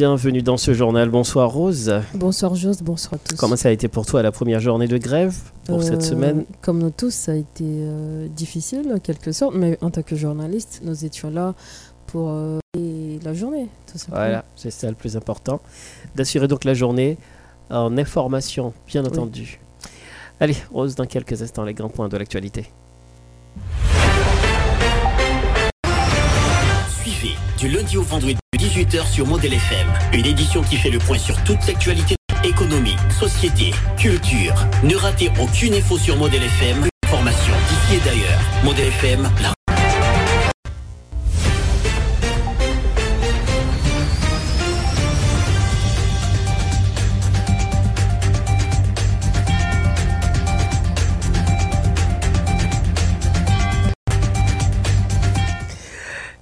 bienvenue dans ce journal. Bonsoir Rose. Bonsoir Jose, bonsoir à tous. Comment ça a été pour toi la première journée de grève pour cette Euh, semaine? Comme nous tous, ça a été euh, difficile en quelque sorte, mais en tant que journaliste, nous étions là pour euh, la journée, tout simplement. Voilà, c'est ça le plus important. D'assurer donc la journée en information, bien entendu. Allez, Rose, dans quelques instants, les grands points de l'actualité. Suivez du lundi au vendredi 18h sur Model FM, une édition qui fait le point sur toute l'actualité économie, société, culture. Ne ratez aucune info sur Model FM, information d'ici et d'ailleurs. Model FM, la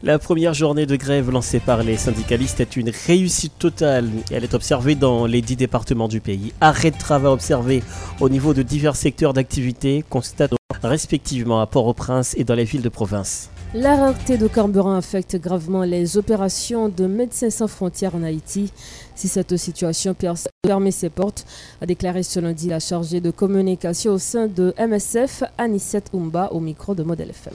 La première journée de grève lancée par les syndicalistes est une réussite totale. Elle est observée dans les dix départements du pays. Arrêt de travail observé au niveau de divers secteurs d'activité, constatés respectivement à Port-au-Prince et dans les villes de province. La rareté de carburant affecte gravement les opérations de Médecins sans frontières en Haïti. Si cette situation fermer ses portes, a déclaré ce lundi la chargée de communication au sein de MSF, Anicette Oumba, au micro de Model FM.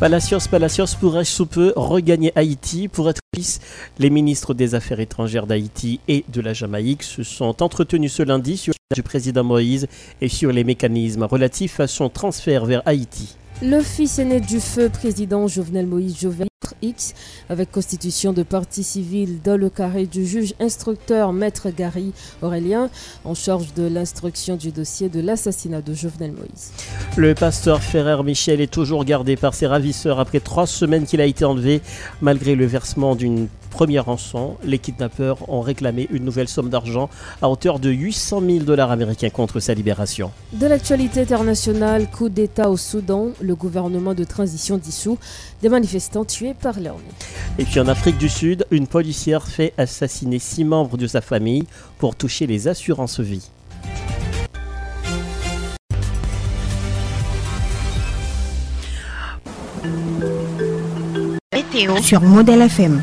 Palacios, Palacios pourrait sous peu regagner Haïti? Pour être fils. Les ministres des Affaires étrangères d'Haïti et de la Jamaïque se sont entretenus ce lundi sur du président Moïse et sur les mécanismes relatifs à son transfert vers Haïti. Le fils aîné du feu président Jovenel Moïse Jovenel X, avec constitution de partie civile dans le carré du juge instructeur Maître Gary Aurélien, en charge de l'instruction du dossier de l'assassinat de Jovenel Moïse. Le pasteur Ferrer Michel est toujours gardé par ses ravisseurs après trois semaines qu'il a été enlevé. Malgré le versement d'une première rançon, les kidnappeurs ont réclamé une nouvelle somme d'argent à hauteur de 800 000 dollars américains contre sa libération. De l'actualité internationale, coup d'État au Soudan, le gouvernement de transition dissous, des manifestants tués par l'armée. Et puis en Afrique du Sud, une policière fait assassiner six membres de sa famille pour toucher les assurances vie. Météo sur Modèle FM.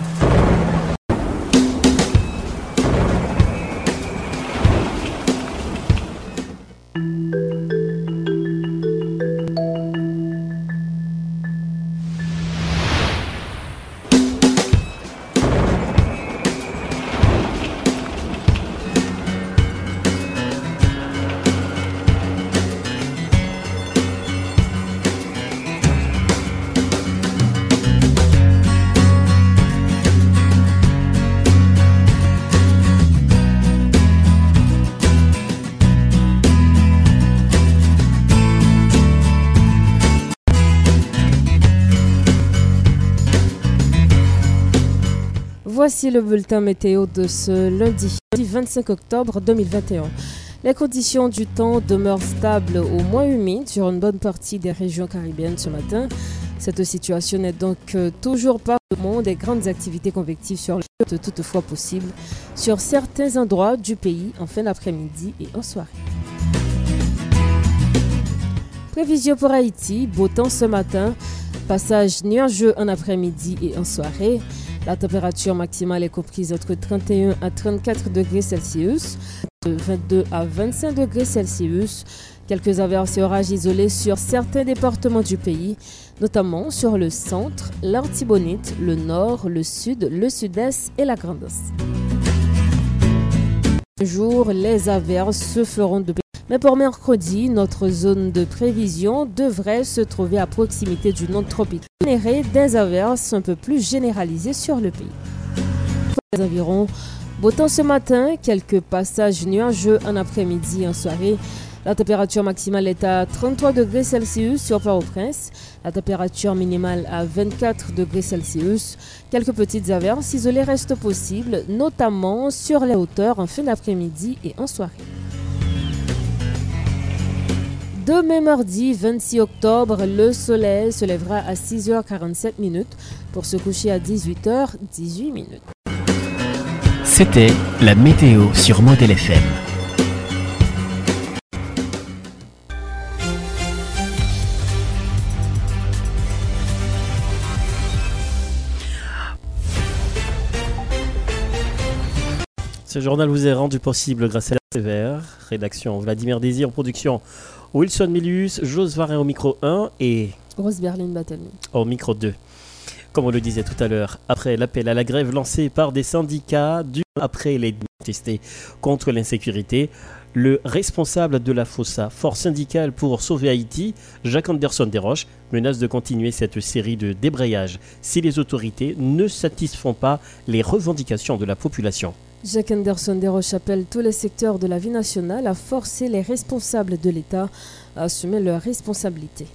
Voici le bulletin météo de ce lundi, lundi 25 octobre 2021. Les conditions du temps demeurent stables au moins humides sur une bonne partie des régions caribéennes ce matin. Cette situation n'est donc euh, toujours pas au monde des grandes activités convectives sur le toutefois possible sur certains endroits du pays en fin d'après-midi et en soirée. Prévision pour Haïti, beau temps ce matin, passage nuageux en après-midi et en soirée. La température maximale est comprise entre 31 à 34 degrés Celsius, de 22 à 25 degrés Celsius. Quelques averses et orages isolés sur certains départements du pays, notamment sur le centre, l'Artibonite, le nord, le sud, le sud-est et la Grande Est. jour, les averses se feront de mais pour mercredi, notre zone de prévision devrait se trouver à proximité du nord tropical, générer des averses un peu plus généralisées sur le pays. Beau temps ce matin, quelques passages nuageux en après-midi et en soirée. La température maximale est à 33 degrés Celsius sur Port-au-Prince, la température minimale à 24 degrés Celsius. Quelques petites averses isolées restent possibles, notamment sur les hauteurs en fin d'après-midi et en soirée. Demain mardi 26 octobre, le soleil se lèvera à 6h47 minutes pour se coucher à 18h18 minutes. C'était la météo sur Modèle FM. Ce journal vous est rendu possible grâce à la sévère. Rédaction Vladimir Désir, production Wilson Milius, Jos Varin au micro 1 et Rose Berlin Battle. au micro 2. Comme on le disait tout à l'heure, après l'appel à la grève lancé par des syndicats, du après les manifestés contre l'insécurité, le responsable de la FOSA, Force syndicale pour sauver Haïti, Jacques Anderson Desroches, menace de continuer cette série de débrayages si les autorités ne satisfont pas les revendications de la population. Jacques Anderson Desroches appelle tous les secteurs de la vie nationale à forcer les responsables de l'État à assumer leurs responsabilités.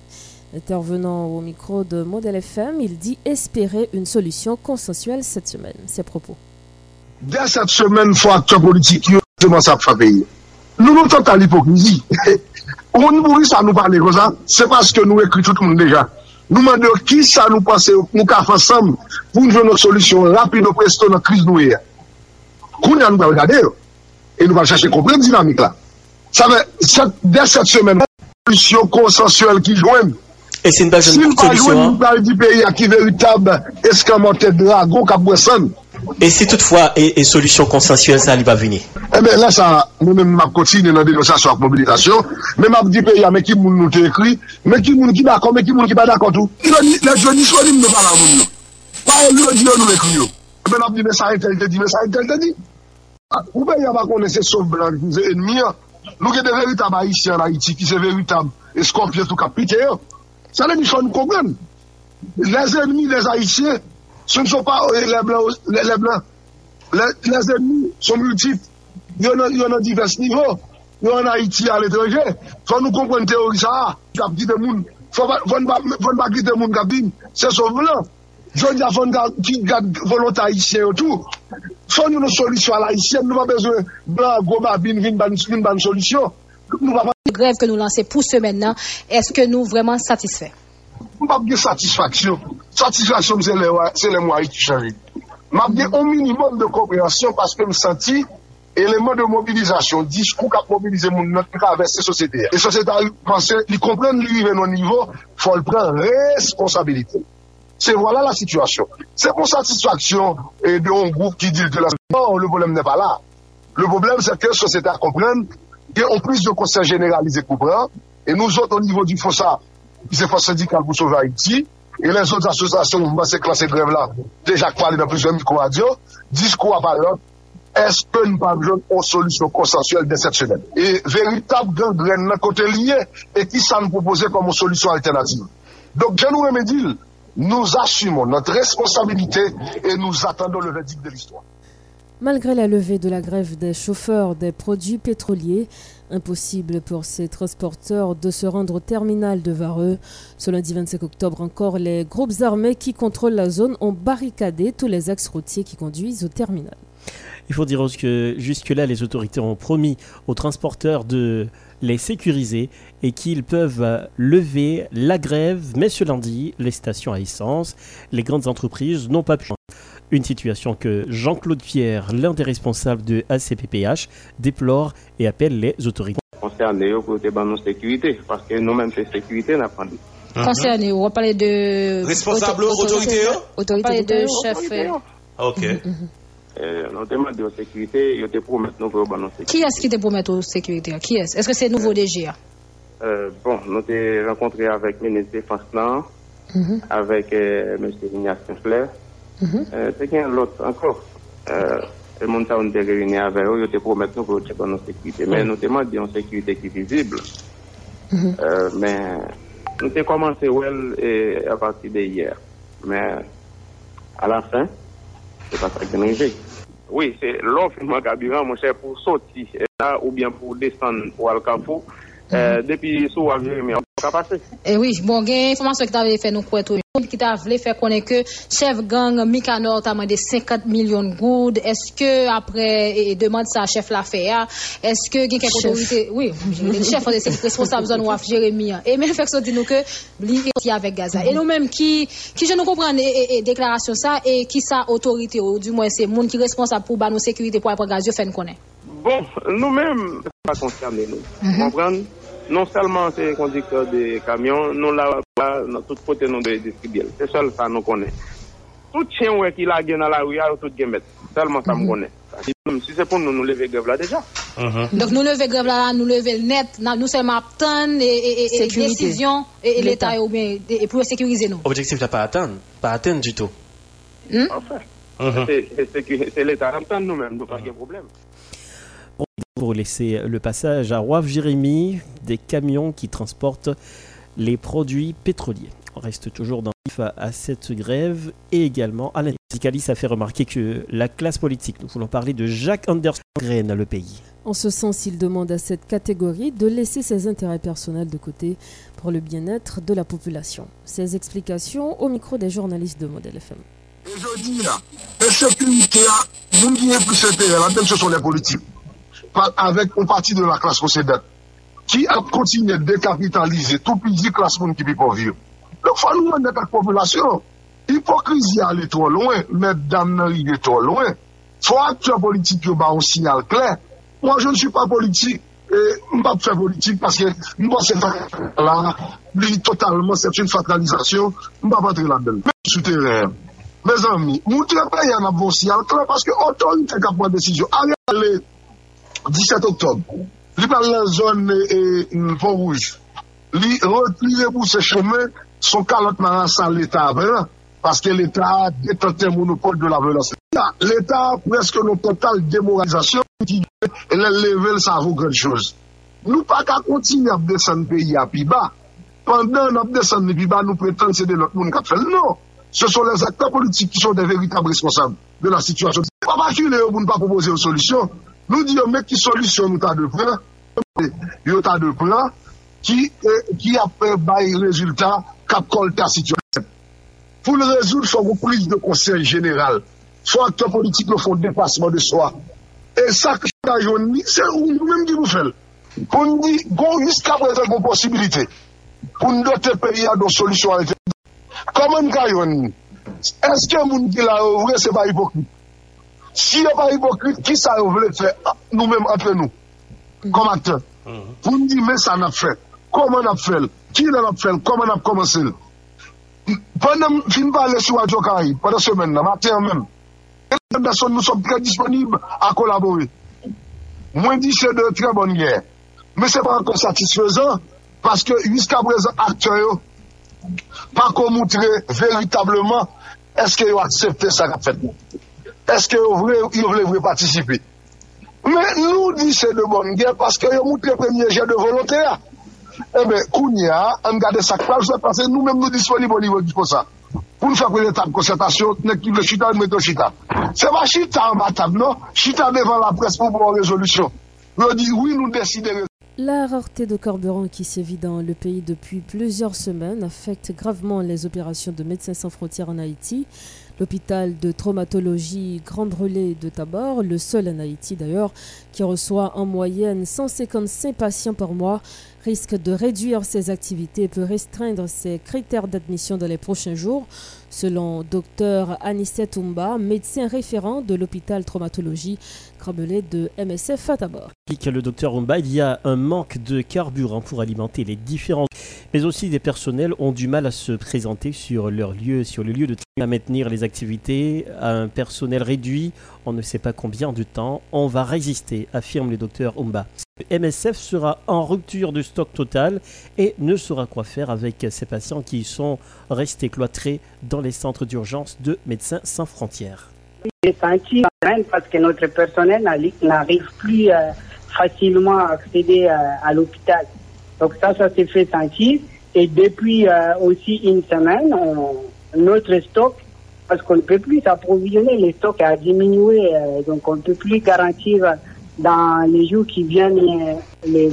Intervenant au micro de Model FM, il dit espérer une solution consensuelle cette semaine. Ses propos. Dès cette semaine, il faut acteurs politiques, ça fait payer. Nous nous tentons à l'hypocrisie. On nous ça nous parler comme ça, c'est parce que nous écrivons tout le monde déjà. Nous demandons qui ça nous passe, nous fait ensemble pour nous une solution rapide au presto la crise Koun ya nou ba regade yo. E nou ba chache kompren dinamik la. Sa ve, de set semen, solusyon konsensuel ki jwen. E sin pa jwen solusyon an? Sin pa jwen di peyi a ki veritab eskamante drago kapwesan. E si toutfwa, e solusyon konsensuel sa li ba vini? E men la sa, nou men map kontine nan denosasyon ak mobilizasyon, men map di peyi a men ki moun nou te ekri, men ki moun ki bakon, men ki moun ki pa dakontou. La jwen ni solim nou pa la moun nou. Pa e lou di nou nou ekri yo. Ben ap di me sa etel te di, me sa etel te di. Ou ben yaba konen se sov blan ki se enmi an. Nou gen de veritab a isi an a iti ki se veritab eskorpye tout kapite yo. Sa le ni son kongren. Les enmi, les haisyen, se ne son pa les blan, les blan. Les enmi son multip. Yon an divers nivou. Yon an Haiti al etranje. Fon nou kompren teori sa a. Kap di de moun. Fon bagri de moun kap di. Se sov blan. Joun ya fon ki gade volot haisyen yo tou. Fon yon solisyon al haisyen, nou pa bezwen blan, goma, bin, vin, ban, bin, ban solisyon. Nou pa pa... Greve ke nou lanse pou se mennan, eske nou vreman satisfè? Nou pa pge satisfaksyon. Satisfaksyon se le mwa iti chari. Ma pge o minimum de komprehansyon paske m senti eleman de mobilizasyon, diskou kap mobilize moun not ki ka avese sosete. E sosete al panse, li kompren li vive nou nivou, fol pren responsabilite. C'est voilà la situation. C'est pour satisfaction et d'un groupe qui dit que la... Non, le problème n'est pas là. Le problème, c'est que la société comprenne qu'on plus de conseil généralisé coupant et nous autres, au niveau du FOSA, c'est Force syndicale pour sauver Haïti, et les autres associations, mouvement, ces classes de grève-là, déjà parlé dans plusieurs micro-radios, discours à parole, est-ce que nous pas besoin d'une solution consensuelle dès cette semaine Et véritable gangrène d'un côté lié, et qui s'en proposait comme une solution alternative. Donc, je nous remédie nous assumons notre responsabilité et nous attendons le verdict de l'histoire. Malgré la levée de la grève des chauffeurs des produits pétroliers, impossible pour ces transporteurs de se rendre au terminal de Vareux. Ce lundi 25 octobre encore, les groupes armés qui contrôlent la zone ont barricadé tous les axes routiers qui conduisent au terminal. Il faut dire que jusque-là, les autorités ont promis aux transporteurs de les sécuriser et qu'ils peuvent lever la grève, mais ce lundi, les stations à essence, les grandes entreprises n'ont pas pu. Une situation que Jean-Claude Pierre, l'un des responsables de ACPPH, déplore et appelle les autorités. Concerné au côté de sécurité, parce que nous-mêmes, c'est sécurité, n'a pas dit. Concerné, on va parler de. Responsable autorité On parler de chef. Ok. Nous demandons de sécurité, ils te promettent nous pour notre sécurité. Qui est-ce qui te promet sécurité Qui est-ce? Est-ce que c'est nouveau DGA euh, Bon, nous avons rencontré avec le ministre de Défense là, avec euh, M. Ignace Flair. C'est qu'il y a l'autre encore. Euh, le monde a été réuni avec eux, ils te promettent nous pour checker notre sécurité. Mais nous demandons une sécurité qui est visible. Euh, mais nous avons commencé well, et à partir de hier. Mais à la fin, c'est pas ça qui est arrivé. Oui, c'est l'offre de carburant, mon cher, pour sortir là, ou bien pour descendre pour Al-Kafou. Eh, depi sou avye mè an kapase. E eh wè, bon gen, informasyon ki ta vè fè nou kwen tou. Ki ta vè fè konen ke chef gang Mikanor ta mande 50 milyon goud. Eske apre, e demande sa chef la fè ya. Eske gen kek otorite, wè, chef an de sek responsable zon waf Jeremie an. E men fèk so di nou ke li ki avèk Gaza. E nou menm ki, ki je nou kompran e deklarasyon sa, e ki sa otorite ou du mwen se moun ki responsable pou ban nou sekurite pou apre Gaza fè nou konen. Bon, nou menm pa konsyane nou. Kompran? Mm-hmm. Non seulement c'est conducteur de camions, nous là, dans toute côté nous de distribuer. C'est seul ça nous connaît. tout chien ouais qui la dans la rue, tout gen met. Seulement ça me connaît. Si c'est pour nous, nous lever grève là déjà. Donc nous lever grève là, nous lever le net, nous seulement attendre et, et, décision et, L'État. ou bien et pour sécuriser nous. Objectif là pas atteindre, pas atteindre du tout. Enfin, Mhm. c'est- l'État qui attend nous-mêmes, nous pas de problème. Pour laisser le passage à Roif Jérémy, des camions qui transportent les produits pétroliers. On reste toujours dans à, à cette grève et également Alain Syndicaliste a fait remarquer que la classe politique, nous voulons parler de Jacques Anderson, graine le pays. En ce sens, il demande à cette catégorie de laisser ses intérêts personnels de côté pour le bien-être de la population. Ses explications au micro des journalistes de Modèle FM. Et je dis là, la sécurité, vous ce sont les politiques. avèk ou pati de la klas posedat, ki ap kontine dekapitalize, tout pi di klas moun ki pi povyo. Lò fwa nou an net ak populasyon, hipokrizi alè tro louen, met dam nan rive tro louen, fwa ak tue politik yo ba ou sinyal kler, mwen je n'su pa politik, e, mwen pa fè politik, paske mwen se fak la, li totalman se fè yon fatalizasyon, mwen pa patre la bel. Mwen sou terè, mwen zanmi, mwen trepe yon ap ou sinyal kler, paske otorite kap mwen desisyon, alè alè, 17 oktob, li pal nan zon e, e, mm, Fon Rouge, li retrive pou se cheme son kalot maran san l'Etat avè, paske l'Etat detente monopole de la violence. L'Etat preske nou total demoralizasyon ki lè level sa avou gwen chouz. Nou pa ka kontine ap desen peyi api ba, pandan ap desen api ba nou pretende se de lot moun kap fel, non. Se son les akta politik ki son de veritab responsable de la situasyon. Pa pa ki lè ou moun pa propose ou solusyon, Nou di yo men ki solisyon nou ta de plan, yo ta de plan, ki, eh, ki apre baye rezultat kap kol ta situasyon. Pou le rezout, fò wou plis de konsey general. Fò akte politik nou fò depasman de soa. E sa ki ta joun ni, se ou nou menm di nou fel. Pou nou di, goun jiska prezèk moun posibilite. Pou nou dote peyi a do solisyon a ete. Koman ka joun ni? Eske moun ki la ou, wè se baye pokni. Si yo pa hipokrit, ki sa yo vle fè ah, nou mèm antre nou? Kom akte. Poun di men sa nap fè. Koman nap fèl? Ki nan ap fèl? Koman ap komansèl? Panem fin pa lè sou a Djokayi, panen semen nan, matè an men. El dason nou som pre disponib a kolabori. Mwen di se de tre bon gè. Men se pa ankon satisfezan, paske jiska prezant akte yo, pa kon moutre veritableman eske yo aksepte sa rap fèt nou. Voulaient voulaient participer? Mais nous disons c'est de bonne guerre parce qu'ils ont montré le premier jet de volontaire. Eh bien, Kounia, on garde ça clair, parce que nous-mêmes nous disponibles au niveau du ça. Pour nous faire une étape de concertation, nous le chita, nous mettons chita? C'est pas chita en bas table, non? Chita devant la presse pour avoir une résolution. Nous dit oui, nous décidons. La rareté de carburant qui sévit dans le pays depuis plusieurs semaines affecte gravement les opérations de Médecins sans frontières en Haïti. L'hôpital de traumatologie Grand Brûlé de Tabor, le seul en Haïti d'ailleurs, qui reçoit en moyenne 155 patients par mois, risque de réduire ses activités et peut restreindre ses critères d'admission dans les prochains jours, selon Dr Anissette Toumba, médecin référent de l'hôpital traumatologie Crabelais de MSF à Tabor. Explique le docteur il y a un manque de carburant pour alimenter les différents, mais aussi des personnels ont du mal à se présenter sur leur lieu, sur le lieu de travail, à maintenir les activités, à un personnel réduit, on ne sait pas combien de temps, on va résister, affirme le docteur Umba. MSF sera en rupture de stock total et ne saura quoi faire avec ces patients qui sont restés cloîtrés dans les centres d'urgence de Médecins sans frontières. J'ai senti parce que notre personnel n'arrive plus euh, facilement à accéder euh, à l'hôpital. Donc ça, ça s'est fait sentir. Et depuis euh, aussi une semaine, on, notre stock, parce qu'on ne peut plus s'approvisionner, le stock a diminué, donc on ne peut plus garantir dans les jours qui viennent de,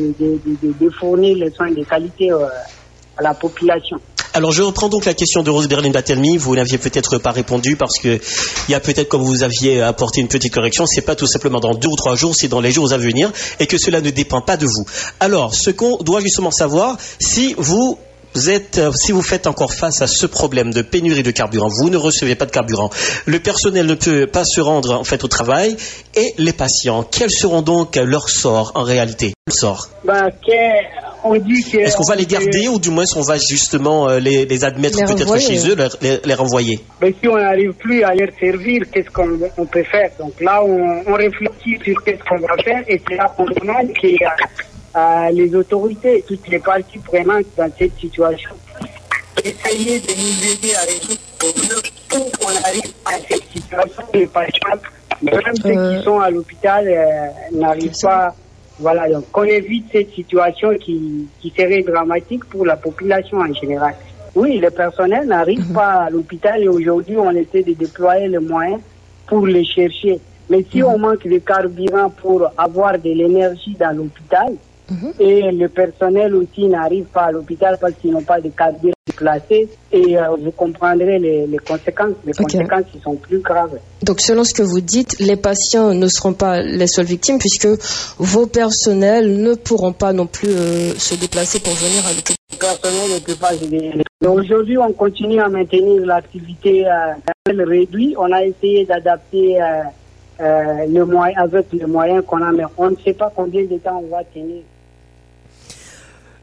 de, fournir les soins de qualité à la population. Alors je reprends donc la question de Rose Berlin Batelmi. Vous n'aviez peut-être pas répondu parce que il y a peut-être comme vous aviez apporté une petite correction, c'est pas tout simplement dans deux ou trois jours, c'est dans les jours à venir et que cela ne dépend pas de vous. Alors ce qu'on doit justement savoir, si vous vous êtes, si vous faites encore face à ce problème de pénurie de carburant, vous ne recevez pas de carburant, le personnel ne peut pas se rendre en fait au travail, et les patients, quels seront donc leurs sorts en réalité? On dit que. Est-ce qu'on va les garder ou du moins on va justement euh, les, les admettre Les peut-être chez eux, leur- les, les renvoyer? Mais si on n'arrive plus à leur servir, qu'est-ce qu'on on peut faire? Donc là, on, on réfléchit sur qu'est-ce qu'on va faire et c'est là qu'on demande que euh, euh, les autorités, toutes les parties prenantes dans cette situation, essayer de nous aider à résoudre le problème pour qu'on arrive à cette situation. Les patients, même ceux Euh. qui sont à l'hôpital, euh, n'arrivent pas. Voilà, donc qu'on évite cette situation qui, qui serait dramatique pour la population en général. Oui, le personnel n'arrive pas à l'hôpital et aujourd'hui on essaie de déployer les moyens pour les chercher. Mais si on manque de carburant pour avoir de l'énergie dans l'hôpital et le personnel aussi n'arrive pas à l'hôpital parce qu'ils n'ont pas de carburant placé, et euh, vous comprendrez les, les conséquences. Les conséquences qui sont plus graves. Donc, selon ce que vous dites, les patients ne seront pas les seules victimes puisque vos personnels ne pourront pas non plus euh, se déplacer pour venir à l'hôpital. Le personnel ne peut pas Aujourd'hui, on continue à maintenir l'activité euh, réduite. On a essayé d'adapter euh, euh, le moyen avec les moyens qu'on a, mais on ne sait pas combien de temps on va tenir.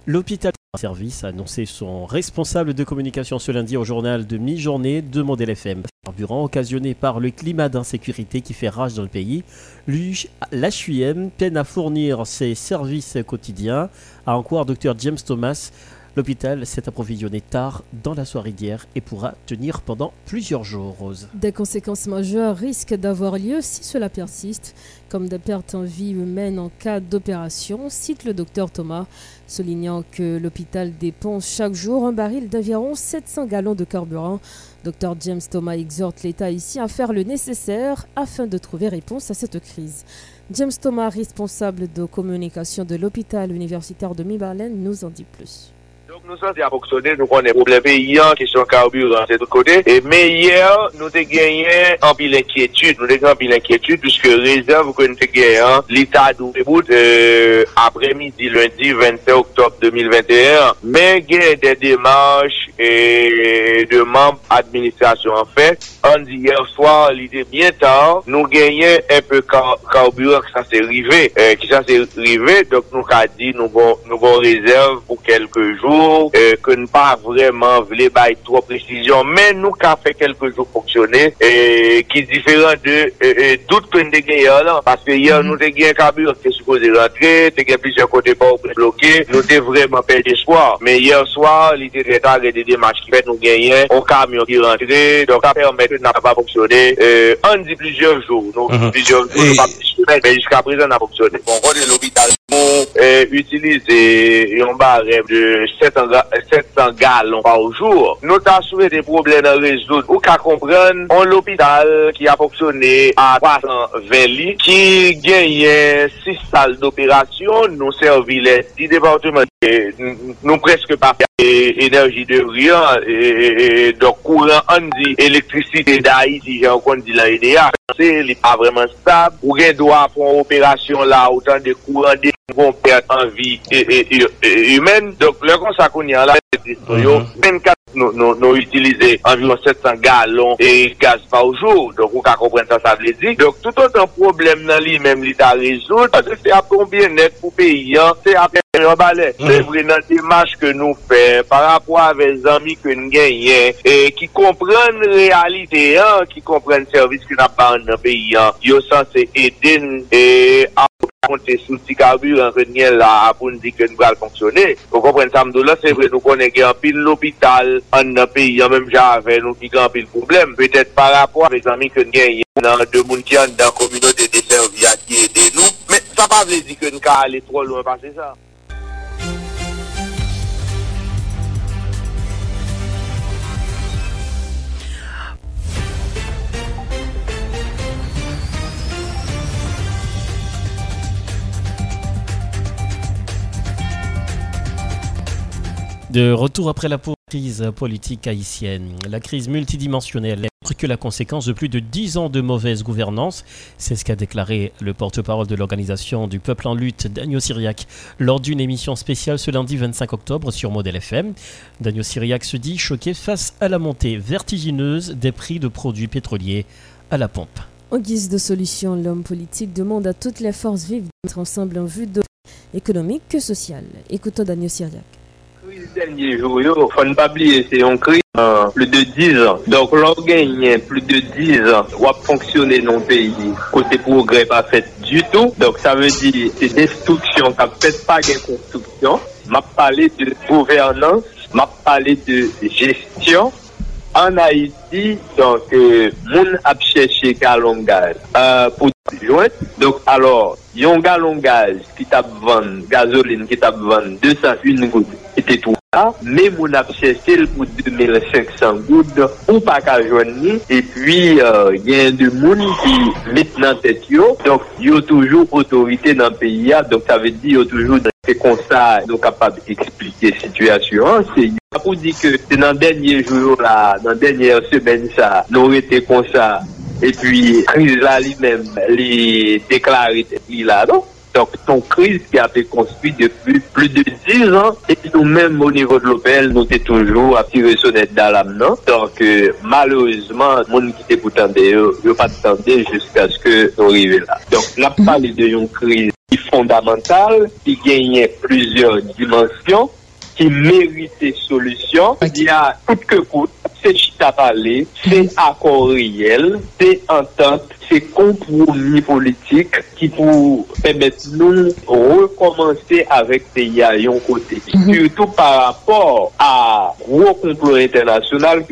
L'hôpital service a annoncé son responsable de communication ce lundi au journal de mi-journée de Modèle FM. Carburant occasionné par le climat d'insécurité qui fait rage dans le pays, l'HUM peine à fournir ses services quotidiens, a encore Dr James Thomas. L'hôpital s'est approvisionné tard dans la soirée d'hier et pourra tenir pendant plusieurs jours. Des conséquences majeures risquent d'avoir lieu si cela persiste, comme des pertes en vie humaine en cas d'opération, cite le docteur Thomas, soulignant que l'hôpital dépense chaque jour un baril d'environ 700 gallons de carburant. Dr James Thomas exhorte l'État ici à faire le nécessaire afin de trouver réponse à cette crise. James Thomas, responsable de communication de l'hôpital universitaire de Mibarlen, nous en dit plus. Donc nous sommes à fonctionner, nous connaissons problème paysan, question carburant, c'est de côté. Et, mais hier, nous avons gagné en pile inquiétude, nous avons gagné en pile inquiétude, puisque réserve que nous avons gagné, l'État d'Ouvribout, euh, après-midi, lundi 27 octobre 2021, mais il des démarches et de membres administration. En fait, on dit hier soir, l'idée bien tard, nous gagnons un peu car carburant, que ça s'est arrivé, euh, qui ça s'est arrivé, donc nous avons dit, nous avons bon, nous bon réserve pour quelques jours, tour, euh, que nous pas vraiment voulu bailler trop précision, mais nous qu'à fait quelques jours fonctionner, euh, qui est différent de e, euh, tout que nous avons là, parce que hier, mm -hmm. nous avons un camion qui est supposé rentrer, nous avons plusieurs côtés pas bloqués, nous avons vraiment perdu espoir. Mais hier soir, il était très tard, des démarches qui fait nous gagner, un camion qui est rentré, donc à permettre de n'a pas fonctionné, on dit plusieurs jours, nous, mm -hmm. plusieurs jours, nous, pas mais jusqu'à présent, on a fonctionné. Bon, on est l'hôpital. nou utilize yon barem de 700 galon pa ou jour, nou ta souve de problem nan rezout ou ka kompren an l'opital ki a foksyone a 320 li ki genye 6 sal d'operasyon nou servile di departement E, nou preske pa e, enerji de riyan e, do kouran an di elektrisite da yi di jan kon di la EDA li pa vreman stab ou gen do a fon operasyon la ou tan de kouran de kon perte an vi humen, donk lè kon sa kon yan la men kat nou, nou, nou utilize environ 700 galon e gaz pa oujou. Donk ou ka kompren sa sa vle di. Donk tout an tan problem nan li menm li ta rezout. Ase se ap konbien net pou peyi an, se ap yon balen. Se vre nan dimash ke nou fe, par apwa ave zami ke nou genyen, e ki kompren realite an, ki kompren servis ki nan pa an nan peyi an, yo san se eden e a konte sou ti kabur an renyen la apoun di ke nou bral fonksyonè. Ou kompren samdou la, se vre nou konen gen pil l'opital an nan peyi an menm jave nou ki gen pil problem. Petèt par rapport avè zanmi ke nou gen yon nan de moun ki an dan kominote de servia ki edè nou. Men sa pa vle di ke nou ka ale tro lou an pase sa. De retour après la crise politique haïtienne, la crise multidimensionnelle n'est que la conséquence de plus de dix ans de mauvaise gouvernance. C'est ce qu'a déclaré le porte-parole de l'organisation du peuple en lutte, Daniel Syriac, lors d'une émission spéciale ce lundi 25 octobre sur Model FM. Daniel Syriac se dit choqué face à la montée vertigineuse des prix de produits pétroliers à la pompe. En guise de solution, l'homme politique demande à toutes les forces vives d'être ensemble en vue de économique que sociale. Écoutons Daniel Syriac. avril dernier jour, il ne faut pas oublier, c'est un cri euh, plus de 10 ans. Donc, l'on gagne plus de 10 ans, on a fonctionné dans le pays. Côté progrès, pas fait du tout. Donc, ça veut dire, c'est destruction, ça peut-être pas des construction. m'a parlé de gouvernance, m'a parlé de gestion, An Haiti, donc, euh, moun ap chèche galongaj euh, pou jwet. Donc, alors, yon galongaj ki tap van, gazoline ki tap van, 201 goud, ete tou la. Me moun ap chèche l pou 2500 goud, ou pa ka jwen ni. Et puis, euh, yon de moun ki met nan tèt yo. Donc, yo toujou otorite nan peyi ya. Donc, sa ve di yo toujou... Se kon sa nou kapab eksplike situasyon, se yon apou di ke se nan denye joujou la, nan denye semen sa, nou rete kon sa, e pi kriz la li men, li deklare li la, non? Donk ton kriz ki apè konspit depi plus de 10 an, e pi nou men au nivou de l'Opel nou te toujou apire sonet da lam, non? Donk euh, malouzman, moun ki te pou tende yo, yo pa te tende jiska skè nou rive la. Donk la pali de yon kriz. fondamental ki genye plusieurs dimensyon ki merite solusyon okay. ya kout ke kout se chita pale, se mhm. akor riyel, se entente, se kompromi politik ki pou pemet nou rekomansi avèk te ya yon kote. Mhm. Surtout par rapport a gro complot internasyonal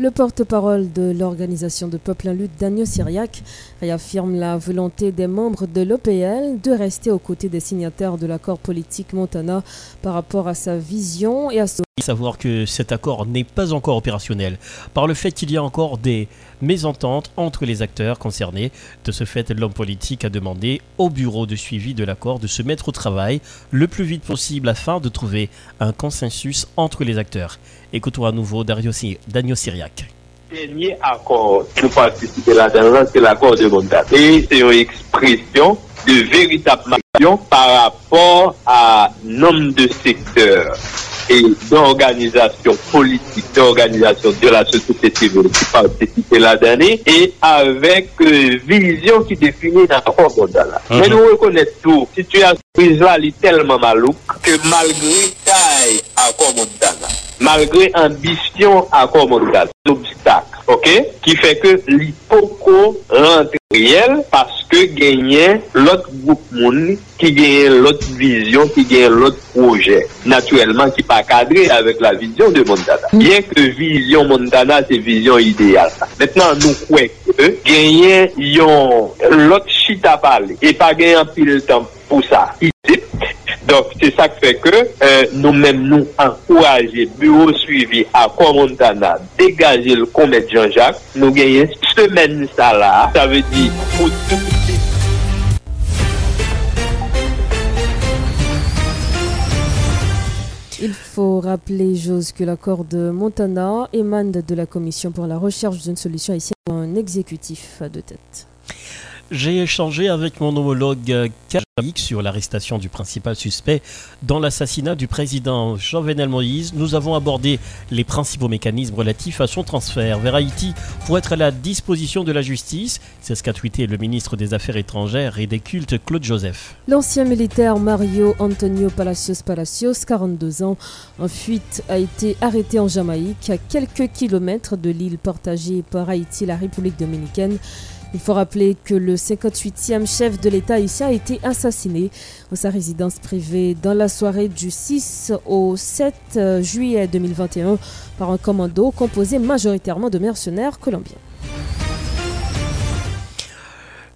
le porte-parole de l'Organisation de Peuple en lutte, Daniel Syriac, réaffirme la volonté des membres de l'OPL de rester aux côtés des signataires de l'accord politique Montana par rapport à sa vision et à son... Savoir que cet accord n'est pas encore opérationnel par le fait qu'il y a encore des mésententes entre les acteurs concernés. De ce fait, l'homme politique a demandé au bureau de suivi de l'accord de se mettre au travail le plus vite possible afin de trouver un consensus entre les acteurs. Écoutons à nouveau Dario, Daniel Syriac. Dernier accord que nous participons là-dedans, c'est l'accord de Bondat. Et c'est une expression de véritable par rapport à nombre de secteurs et d'organisation politique, d'organisation de la société civile qui participait la dernière et avec euh, vision qui définit la forme d'Allah. Mm -hmm. Mais nous reconnaissons tout. Situation visuelle est tellement malouk que malgré taille à forme d'Allah, malgré ambition à forme d'Allah, l'obstacle ok, ki fè ke li poko rentre riyel paske genyen lot goup moun, ki genyen lot vizyon, ki genyen lot proje. Naturelman ki pa kadre avèk la vizyon de Montana. Mm. Bien ke vizyon Montana se vizyon ideal. Mètnen nou kwe ke genyen yon lot chita pale e pa genyen pil tan pou sa. Itip. Donc, c'est ça qui fait que euh, nous-mêmes nous encourager bureau suivi à Montana, dégager le comète Jean-Jacques, nous gagnons semaine ça là, ça veut dire pour Il faut rappeler, Jose, que l'accord de Montana émane de la Commission pour la recherche d'une solution ici un exécutif de tête. J'ai échangé avec mon homologue Kajamik sur l'arrestation du principal suspect dans l'assassinat du président Jovenel Moïse. Nous avons abordé les principaux mécanismes relatifs à son transfert vers Haïti pour être à la disposition de la justice. C'est ce qu'a tweeté le ministre des Affaires étrangères et des cultes Claude Joseph. L'ancien militaire Mario Antonio Palacios Palacios, 42 ans, en fuite, a été arrêté en Jamaïque, à quelques kilomètres de l'île partagée par Haïti, la République dominicaine. Il faut rappeler que le 58e chef de l'État haïtien a été assassiné dans sa résidence privée dans la soirée du 6 au 7 euh, juillet 2021 par un commando composé majoritairement de mercenaires colombiens.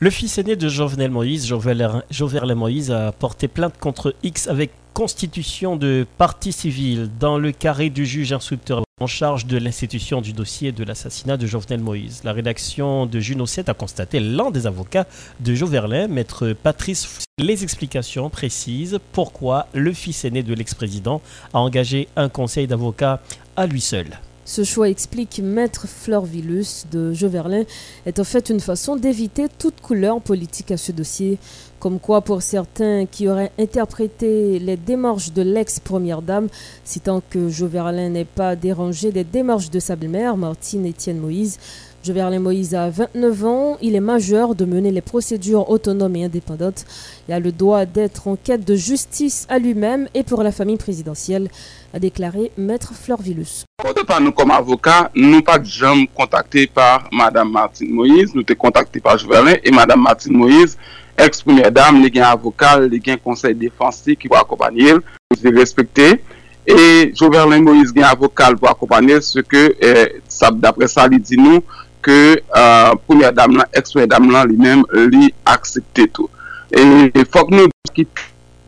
Le fils aîné de Jovenel Moïse, Jovenel Moïse, a porté plainte contre X avec constitution de partie civile dans le carré du juge instructeur en charge de l'institution du dossier de l'assassinat de Jovenel Moïse. La rédaction de Juno 7 a constaté l'un des avocats de Joverlin, maître Patrice les explications précises pourquoi le fils aîné de l'ex-président a engagé un conseil d'avocats à lui seul. Ce choix explique Maître Florvillus de Joverlin est en fait une façon d'éviter toute couleur politique à ce dossier. Comme quoi, pour certains qui auraient interprété les démarches de l'ex-première dame, citant que Joverlin n'est pas dérangé des démarches de sa belle-mère, Martine Étienne Moïse, Joverlin Moïse a 29 ans. Il est majeur de mener les procédures autonomes et indépendantes. Il a le droit d'être en quête de justice à lui-même et pour la famille présidentielle, a déclaré Maître Fleurvillus. Par nous comme avocat, nous pas jamais contactés par Madame Martine Moïse. Nous sommes contactés par Joverlin et Madame Martine Moïse, ex-première dame, les gains avocat, les gains conseil défensif qui va accompagner. Nous respecter. Et Joverlin Moïse gain avocat pour accompagner ce que, eh, d'après ça, il dit nous, ke uh, poumya dam lan, ekspre dam lan li menm li aksepte tou. E fok nou ki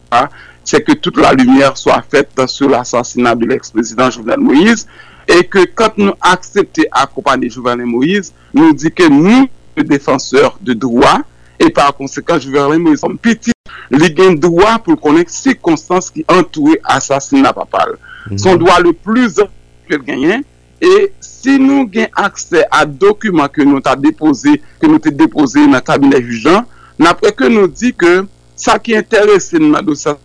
pa, se ke tout la lumièr so a fèt sou l'assassinat de l'ex-president Jovenel Moïse, e ke kat nou aksepte akopane Jovenel Moïse, nou di ke nou defanseur de droit, e par konsekant Jovenel Moïse son piti, li gen droit pou konen se konstans ki antouye assassinat papal. Mm -hmm. Son droit le plus euh, que genyen, E si nou gen akse a dokumen ke nou ta depose, ke nou te depose nan kabine jujan, napre ke nou di ke sa ki interese nan dosya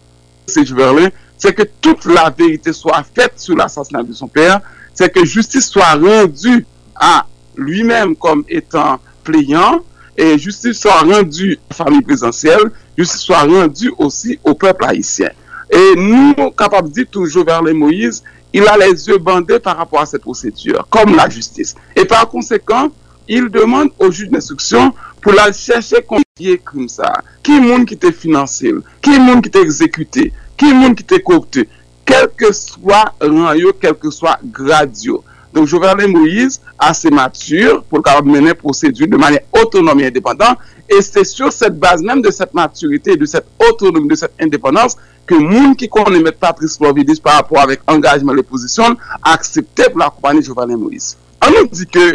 Sejverlin, se ke tout la verite so a fet sou l'assassinat de son père, se ke justice so a rendu a lui-mèm kom etan pleyan, e justice so a rendu a fami prezantiel, justice so a rendu osi au peuple haïtien. E nou kapab di toujou Verlin Moïse, il a les yeux bandés par rapport à cette procédure, comme la justice. Et par conséquent, il demande au juge d'instruction pou la chèche konfiye krim sa. Ki moun ki te finansil, ki moun ki te ekzekute, ki moun ki te kopte, kelke swa ranyo, kelke swa gradyo. Donk Jovenel Moïse a se mature pou ka menen prosedu de manye autonome et indépendant, et c'est sur cette base même de cette maturité, de cette autonomie, de cette indépendance, ke moun ki konen met Patrice Plovidis par rapport avèk engajman le posisyon, akseptè pou la kompani Jovenel Moïse. An nou di ke,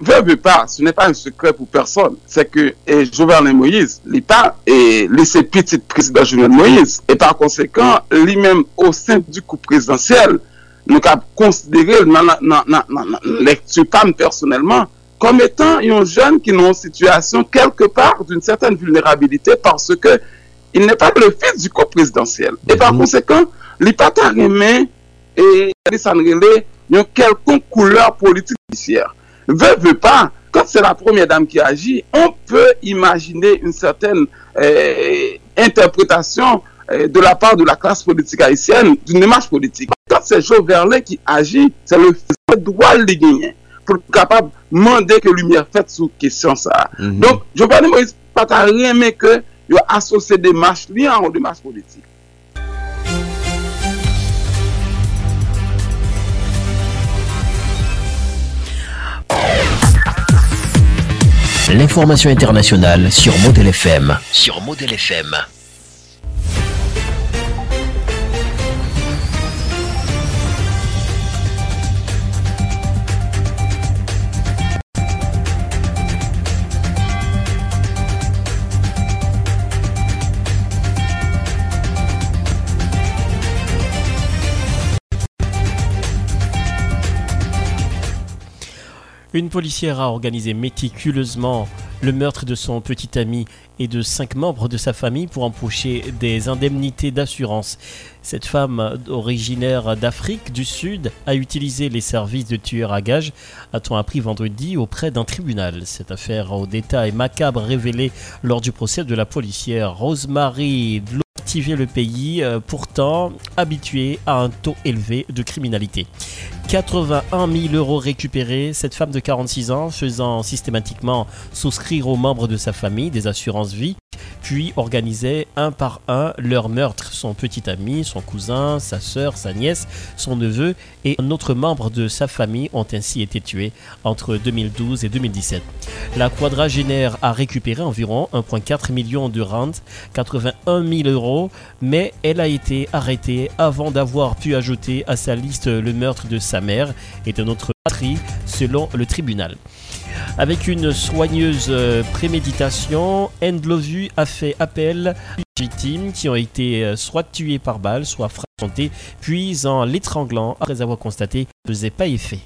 ve ve pa, se ne pa un sekre pou person, se ke eh, Jovenel Moïse, li pa, e eh, lise petit prezident Jovenel Moïse, e par konsekant, li mèm au sen du kou prezidentiel, nou ka konsidere nan, nan, nan, nan non, non, non, lektu pam personelman, kom etan yon jen ki nou an situasyon kelke par d'un certaine vulnerabilite parce ke il n'est pas le fils du co-présidentiel. Et par mhm. conséquent, li pata et e san quelconque couleur politique judiciaire. Ve ve pas, quand c'est la première dame qui agit, on peut imaginer une certaine euh, interprétation euh, de la part de la classe politique haïtienne d'une démarche politique. Quand c'est Joe Verlet qui agit, c'est le droit de gagner pour capable demander que lumière faite sous question ça. Mm -hmm. Donc, ne Moïse Pata remet que yo asosye demarche li an ou demarche politik. L'information internationale sur Model FM. Sur Model FM. Une policière a organisé méticuleusement le meurtre de son petit ami et de cinq membres de sa famille pour empocher des indemnités d'assurance. Cette femme originaire d'Afrique du Sud a utilisé les services de tueur à gages, a-t-on appris vendredi auprès d'un tribunal. Cette affaire au détail macabre révélée lors du procès de la policière Rosemary le pays, euh, pourtant habitué à un taux élevé de criminalité. 81 000 euros récupérés, cette femme de 46 ans faisant systématiquement souscrire aux membres de sa famille des assurances vie puis organisaient un par un leur meurtre. Son petit ami, son cousin, sa sœur, sa nièce, son neveu et un autre membre de sa famille ont ainsi été tués entre 2012 et 2017. La quadragénaire a récupéré environ 1,4 million de rentes, 81 000 euros, mais elle a été arrêtée avant d'avoir pu ajouter à sa liste le meurtre de sa mère et de notre patrie, selon le tribunal. Avec une soigneuse euh, préméditation, Endlovu a fait appel aux victimes qui ont été euh, soit tuées par balle, soit frappées, puis en l'étranglant après avoir constaté ne faisait pas effet.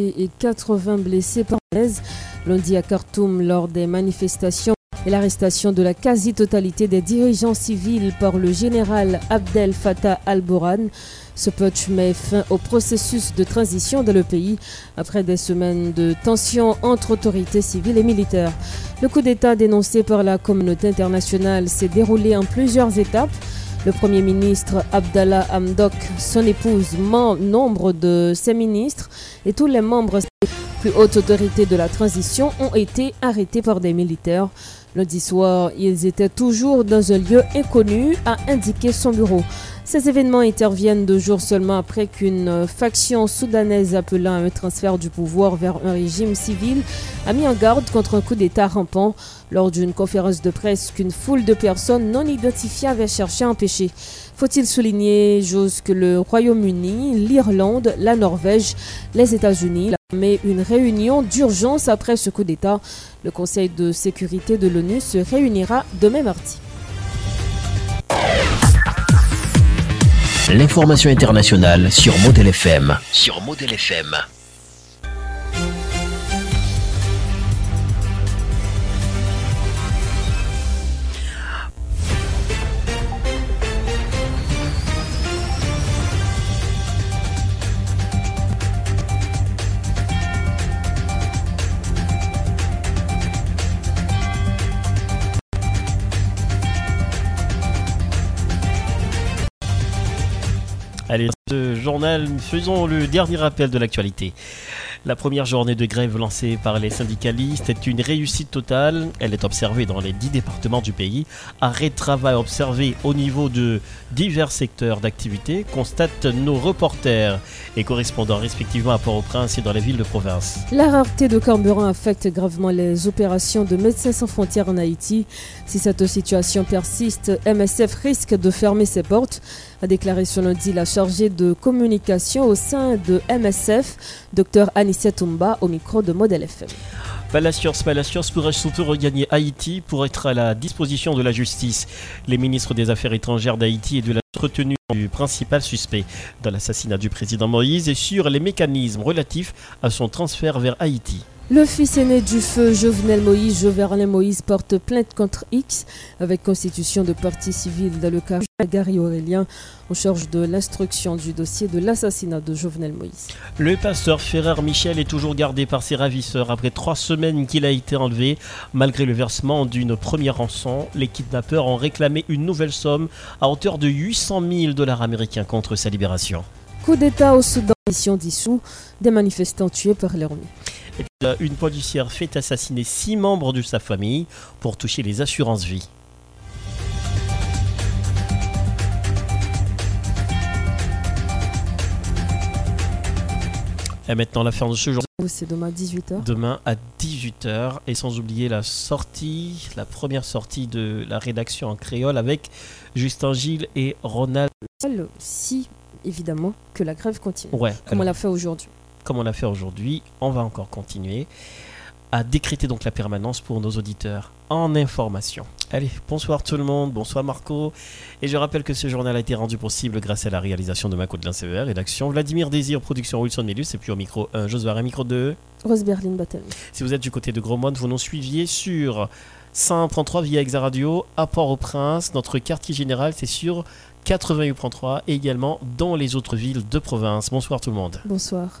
Et 80 blessés par l'aise lundi à Khartoum lors des manifestations et l'arrestation de la quasi-totalité des dirigeants civils par le général Abdel Fattah al-Boran. Ce putsch met fin au processus de transition dans le pays après des semaines de tensions entre autorités civiles et militaires. Le coup d'État dénoncé par la communauté internationale s'est déroulé en plusieurs étapes. Le Premier ministre Abdallah Hamdok, son épouse, nombre de ses ministres et tous les membres des plus hautes autorités de la transition ont été arrêtés par des militaires. Lundi soir, ils étaient toujours dans un lieu inconnu, a indiqué son bureau. Ces événements interviennent deux jours seulement après qu'une faction soudanaise appelant un transfert du pouvoir vers un régime civil a mis en garde contre un coup d'État rampant lors d'une conférence de presse qu'une foule de personnes non identifiées avait cherché à empêcher. Faut-il souligner, j'ose que le Royaume-Uni, l'Irlande, la Norvège, les États-Unis mais une réunion d'urgence après ce coup d'État. Le Conseil de sécurité de l'ONU se réunira demain mardi. L'information internationale sur Model FM. Sur Model FM. Journal, faisons le dernier rappel de l'actualité. La première journée de grève lancée par les syndicalistes est une réussite totale. Elle est observée dans les dix départements du pays. Arrêt de travail observé au niveau de divers secteurs d'activité, constatent nos reporters et correspondants respectivement à Port-au-Prince et dans les villes de province. La rareté de carburant affecte gravement les opérations de Médecins sans frontières en Haïti. Si cette situation persiste, MSF risque de fermer ses portes a déclaré ce lundi la chargée de communication au sein de MSF, Dr Anissette Toumba, au micro de Model FM. Palacios Palacios pourrait surtout regagner Haïti pour être à la disposition de la justice? Les ministres des Affaires étrangères d'Haïti et de la retenue du principal suspect dans l'assassinat du président Moïse et sur les mécanismes relatifs à son transfert vers Haïti. Le fils aîné du feu, Jovenel Moïse, Joverlin Moïse, porte plainte contre X avec constitution de partie civile dans le cas de Gary Aurélien en charge de l'instruction du dossier de l'assassinat de Jovenel Moïse. Le pasteur Ferrer Michel est toujours gardé par ses ravisseurs après trois semaines qu'il a été enlevé. Malgré le versement d'une première rançon, les kidnappeurs ont réclamé une nouvelle somme à hauteur de 800 000 dollars américains contre sa libération. Coup d'État au Soudan, mission dissous, des manifestants tués par l'armée. Une policière fait assassiner six membres de sa famille pour toucher les assurances vie. Et maintenant l'affaire de ce jour. C'est demain à 18h. Demain à 18h. Et sans oublier la sortie, la première sortie de la rédaction en créole avec Justin Gilles et Ronald. Si, évidemment, que la grève continue. Ouais. Comme on l'a fait aujourd'hui comme on l'a fait aujourd'hui, on va encore continuer à décréter donc la permanence pour nos auditeurs en information. Allez, bonsoir tout le monde, bonsoir Marco. Et je rappelle que ce journal a été rendu possible grâce à la réalisation de Mako de l'Insévère, rédaction Vladimir Désir, production Wilson Melus, et puis au micro 1, Josué, un micro 2. Rose Berlin Battle. Si vous êtes du côté de Grosmont, vous nous suiviez sur 133 via Exa Radio, à Port-au-Prince. Notre quartier général, c'est sur 88.3 et également dans les autres villes de province. Bonsoir tout le monde. Bonsoir.